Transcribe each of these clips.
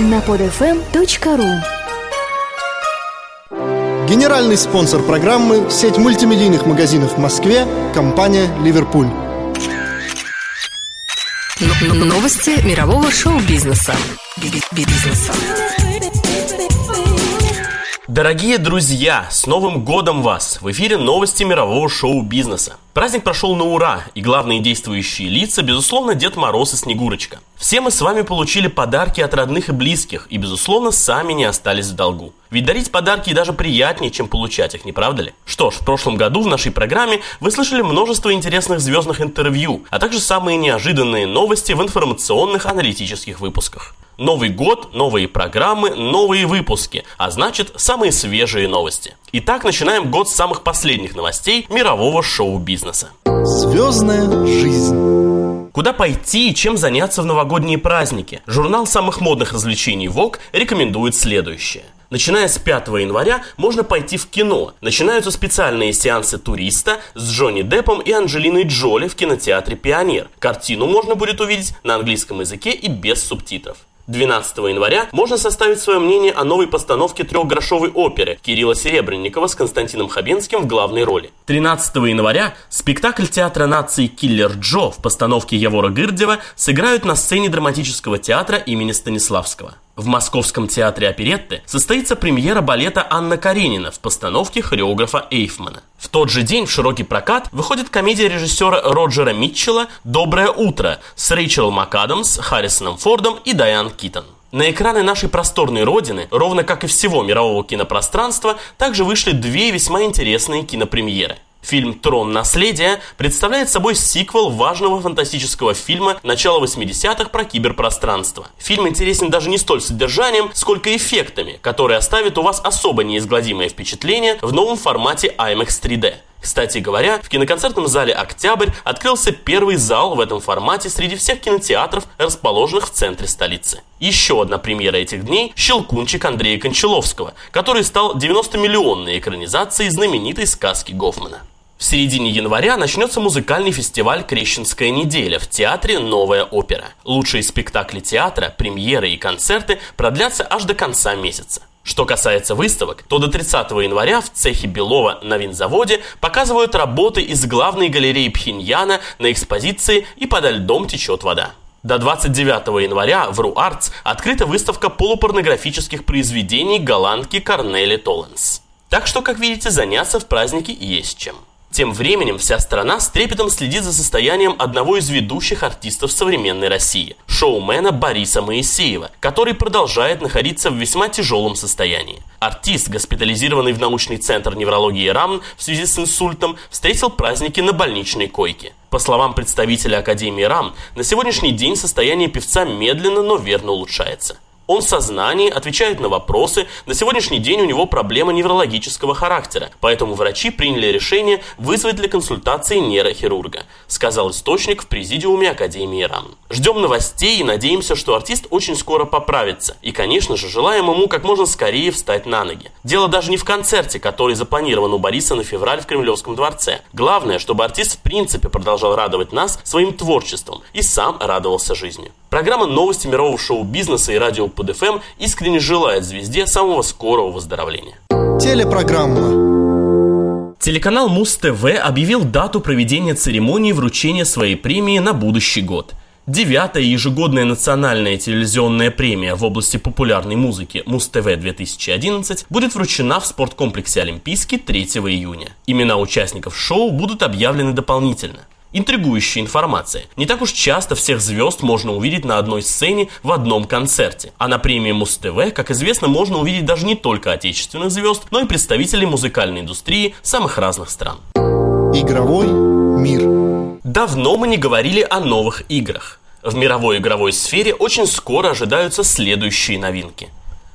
на podfm.ru Генеральный спонсор программы – сеть мультимедийных магазинов в Москве, компания «Ливерпуль». Новости мирового шоу-бизнеса. Бизнеса. Дорогие друзья, с Новым годом вас! В эфире новости мирового шоу-бизнеса. Праздник прошел на ура, и главные действующие лица, безусловно, Дед Мороз и Снегурочка. Все мы с вами получили подарки от родных и близких, и, безусловно, сами не остались в долгу. Ведь дарить подарки даже приятнее, чем получать их, не правда ли? Что ж, в прошлом году в нашей программе вы слышали множество интересных звездных интервью, а также самые неожиданные новости в информационных аналитических выпусках. Новый год, новые программы, новые выпуски, а значит самые свежие новости. Итак, начинаем год с самых последних новостей мирового шоу-бизнеса. Звездная жизнь. Куда пойти и чем заняться в новогодние праздники? Журнал самых модных развлечений Vogue рекомендует следующее. Начиная с 5 января можно пойти в кино. Начинаются специальные сеансы «Туриста» с Джонни Деппом и Анджелиной Джоли в кинотеатре «Пионер». Картину можно будет увидеть на английском языке и без субтитров. 12 января можно составить свое мнение о новой постановке трехгрошовой оперы Кирилла Серебренникова с Константином Хабенским в главной роли. 13 января спектакль театра нации «Киллер Джо» в постановке Явора Гырдева сыграют на сцене драматического театра имени Станиславского. В Московском театре оперетты состоится премьера балета Анна Каренина в постановке хореографа Эйфмана. В тот же день в широкий прокат выходит комедия режиссера Роджера Митчелла «Доброе утро» с Рэйчел МакАдамс, Харрисоном Фордом и Дайан Китон. На экраны нашей просторной родины, ровно как и всего мирового кинопространства, также вышли две весьма интересные кинопремьеры – Фильм «Трон. Наследие» представляет собой сиквел важного фантастического фильма начала 80-х про киберпространство. Фильм интересен даже не столь содержанием, сколько эффектами, которые оставят у вас особо неизгладимое впечатление в новом формате IMAX 3D. Кстати говоря, в киноконцертном зале «Октябрь» открылся первый зал в этом формате среди всех кинотеатров, расположенных в центре столицы. Еще одна премьера этих дней – «Щелкунчик» Андрея Кончаловского, который стал 90-миллионной экранизацией знаменитой сказки Гофмана. В середине января начнется музыкальный фестиваль «Крещенская неделя» в театре «Новая опера». Лучшие спектакли театра, премьеры и концерты продлятся аж до конца месяца. Что касается выставок, то до 30 января в цехе Белова на винзаводе показывают работы из главной галереи Пхеньяна на экспозиции «И подо льдом течет вода». До 29 января в РУАРТС открыта выставка полупорнографических произведений голландки Корнели Толленс. Так что, как видите, заняться в празднике есть чем. Тем временем вся страна с трепетом следит за состоянием одного из ведущих артистов современной России – шоумена Бориса Моисеева, который продолжает находиться в весьма тяжелом состоянии. Артист, госпитализированный в научный центр неврологии РАМН в связи с инсультом, встретил праздники на больничной койке. По словам представителя Академии РАМ, на сегодняшний день состояние певца медленно, но верно улучшается. Он в сознании, отвечает на вопросы. На сегодняшний день у него проблема неврологического характера, поэтому врачи приняли решение вызвать для консультации нейрохирурга, сказал источник в президиуме Академии РАН. Ждем новостей и надеемся, что артист очень скоро поправится. И, конечно же, желаем ему как можно скорее встать на ноги. Дело даже не в концерте, который запланирован у Бориса на февраль в Кремлевском дворце. Главное, чтобы артист в принципе продолжал радовать нас своим творчеством и сам радовался жизни. Программа «Новости мирового шоу-бизнеса» и радио под ФМ искренне желает звезде самого скорого выздоровления. Телепрограмма. Телеканал Муз-ТВ объявил дату проведения церемонии вручения своей премии на будущий год. Девятая ежегодная национальная телевизионная премия в области популярной музыки Муз-ТВ 2011 будет вручена в спорткомплексе Олимпийский 3 июня. Имена участников шоу будут объявлены дополнительно. Интригующая информация. Не так уж часто всех звезд можно увидеть на одной сцене в одном концерте. А на премии Муз-ТВ, как известно, можно увидеть даже не только отечественных звезд, но и представителей музыкальной индустрии самых разных стран. Игровой мир. Давно мы не говорили о новых играх. В мировой игровой сфере очень скоро ожидаются следующие новинки.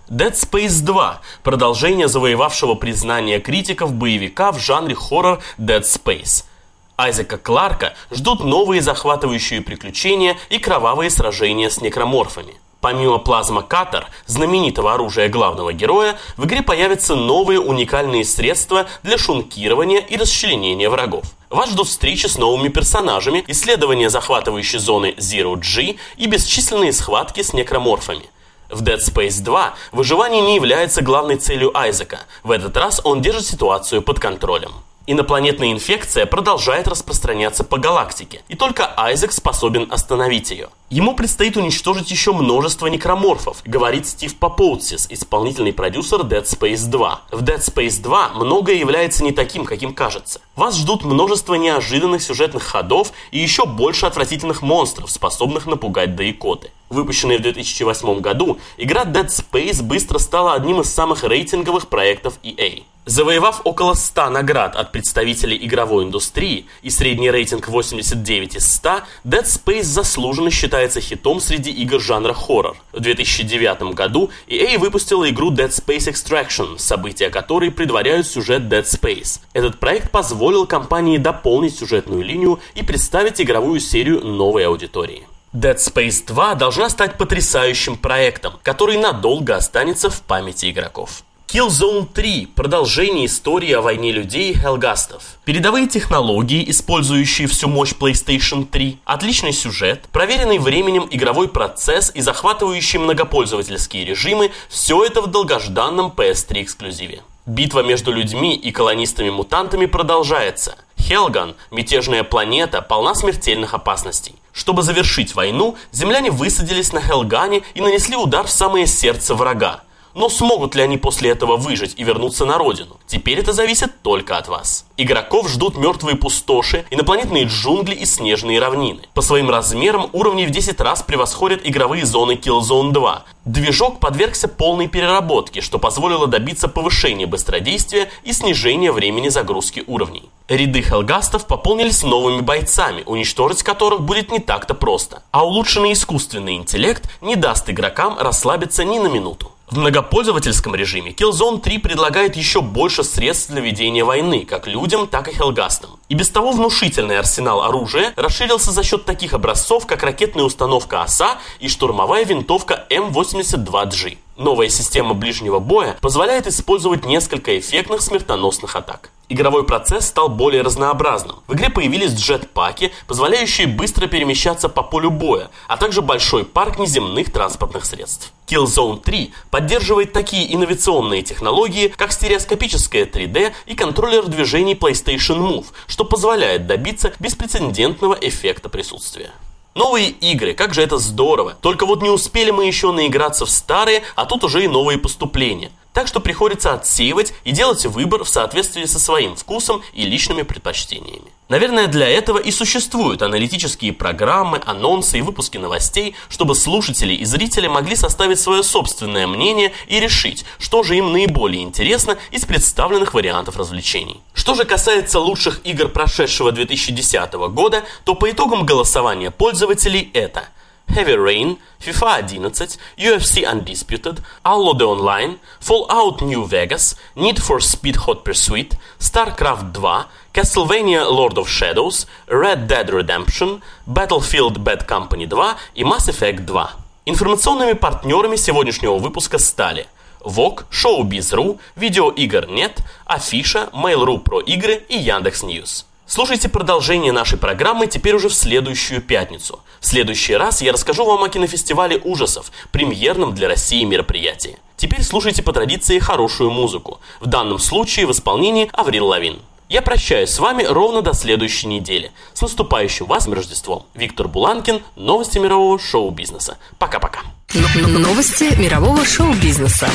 Dead Space 2 – продолжение завоевавшего признание критиков боевика в жанре хоррор Dead Space – Айзека Кларка ждут новые захватывающие приключения и кровавые сражения с некроморфами. Помимо плазма Катер, знаменитого оружия главного героя, в игре появятся новые уникальные средства для шункирования и расчленения врагов. Вас ждут встречи с новыми персонажами, исследования захватывающей зоны Zero G и бесчисленные схватки с некроморфами. В Dead Space 2 выживание не является главной целью Айзека. В этот раз он держит ситуацию под контролем. Инопланетная инфекция продолжает распространяться по галактике, и только Айзек способен остановить ее. Ему предстоит уничтожить еще множество некроморфов, говорит Стив Попоутсис, исполнительный продюсер Dead Space 2. В Dead Space 2 многое является не таким, каким кажется. Вас ждут множество неожиданных сюжетных ходов и еще больше отвратительных монстров, способных напугать до икоты. Выпущенная в 2008 году, игра Dead Space быстро стала одним из самых рейтинговых проектов EA. Завоевав около 100 наград от представителей игровой индустрии и средний рейтинг 89 из 100, Dead Space заслуженно считается хитом среди игр жанра хоррор. В 2009 году EA выпустила игру Dead Space Extraction, события которой предваряют сюжет Dead Space. Этот проект позволил компании дополнить сюжетную линию и представить игровую серию новой аудитории. Dead Space 2 должна стать потрясающим проектом, который надолго останется в памяти игроков. Killzone 3 – продолжение истории о войне людей и хелгастов. Передовые технологии, использующие всю мощь PlayStation 3, отличный сюжет, проверенный временем игровой процесс и захватывающие многопользовательские режимы – все это в долгожданном PS3 эксклюзиве. Битва между людьми и колонистами-мутантами продолжается. Хелган, мятежная планета, полна смертельных опасностей. Чтобы завершить войну, земляне высадились на Хелгане и нанесли удар в самое сердце врага. Но смогут ли они после этого выжить и вернуться на родину? Теперь это зависит только от вас. Игроков ждут мертвые пустоши, инопланетные джунгли и снежные равнины. По своим размерам уровни в 10 раз превосходят игровые зоны Killzone 2. Движок подвергся полной переработке, что позволило добиться повышения быстродействия и снижения времени загрузки уровней. Ряды хелгастов пополнились новыми бойцами, уничтожить которых будет не так-то просто. А улучшенный искусственный интеллект не даст игрокам расслабиться ни на минуту. В многопользовательском режиме Killzone 3 предлагает еще больше средств для ведения войны, как людям, так и хелгастам. И без того внушительный арсенал оружия расширился за счет таких образцов, как ракетная установка ОСА и штурмовая винтовка М82G. Новая система ближнего боя позволяет использовать несколько эффектных смертоносных атак. Игровой процесс стал более разнообразным. В игре появились джетпаки, позволяющие быстро перемещаться по полю боя, а также большой парк неземных транспортных средств. Killzone 3 поддерживает такие инновационные технологии, как стереоскопическое 3D и контроллер движений PlayStation Move, что позволяет добиться беспрецедентного эффекта присутствия. Новые игры, как же это здорово. Только вот не успели мы еще наиграться в старые, а тут уже и новые поступления. Так что приходится отсеивать и делать выбор в соответствии со своим вкусом и личными предпочтениями. Наверное, для этого и существуют аналитические программы, анонсы и выпуски новостей, чтобы слушатели и зрители могли составить свое собственное мнение и решить, что же им наиболее интересно из представленных вариантов развлечений. Что же касается лучших игр прошедшего 2010 года, то по итогам голосования пользователей это – Heavy Rain, FIFA 11, UFC Undisputed, Halo The Online, Fallout New Vegas, Need for Speed Hot Pursuit, StarCraft 2, Castlevania Lords of Shadow, Red Dead Redemption, Battlefield Bad Company 2 и Mass Effect 2. Информационными партнерами сегодняшнего выпуска стали VOG, Showbiz.ru, Видеоигр.нет, Афиша, Mail.ru про игры и Яндекс.News. Слушайте продолжение нашей программы теперь уже в следующую пятницу. В следующий раз я расскажу вам о кинофестивале ужасов, премьерном для России мероприятии. Теперь слушайте по традиции хорошую музыку, в данном случае в исполнении Аврил Лавин. Я прощаюсь с вами ровно до следующей недели. С наступающим вас Рождеством. Виктор Буланкин, новости мирового шоу-бизнеса. Пока-пока. Новости мирового шоу-бизнеса.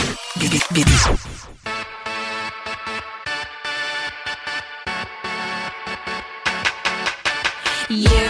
You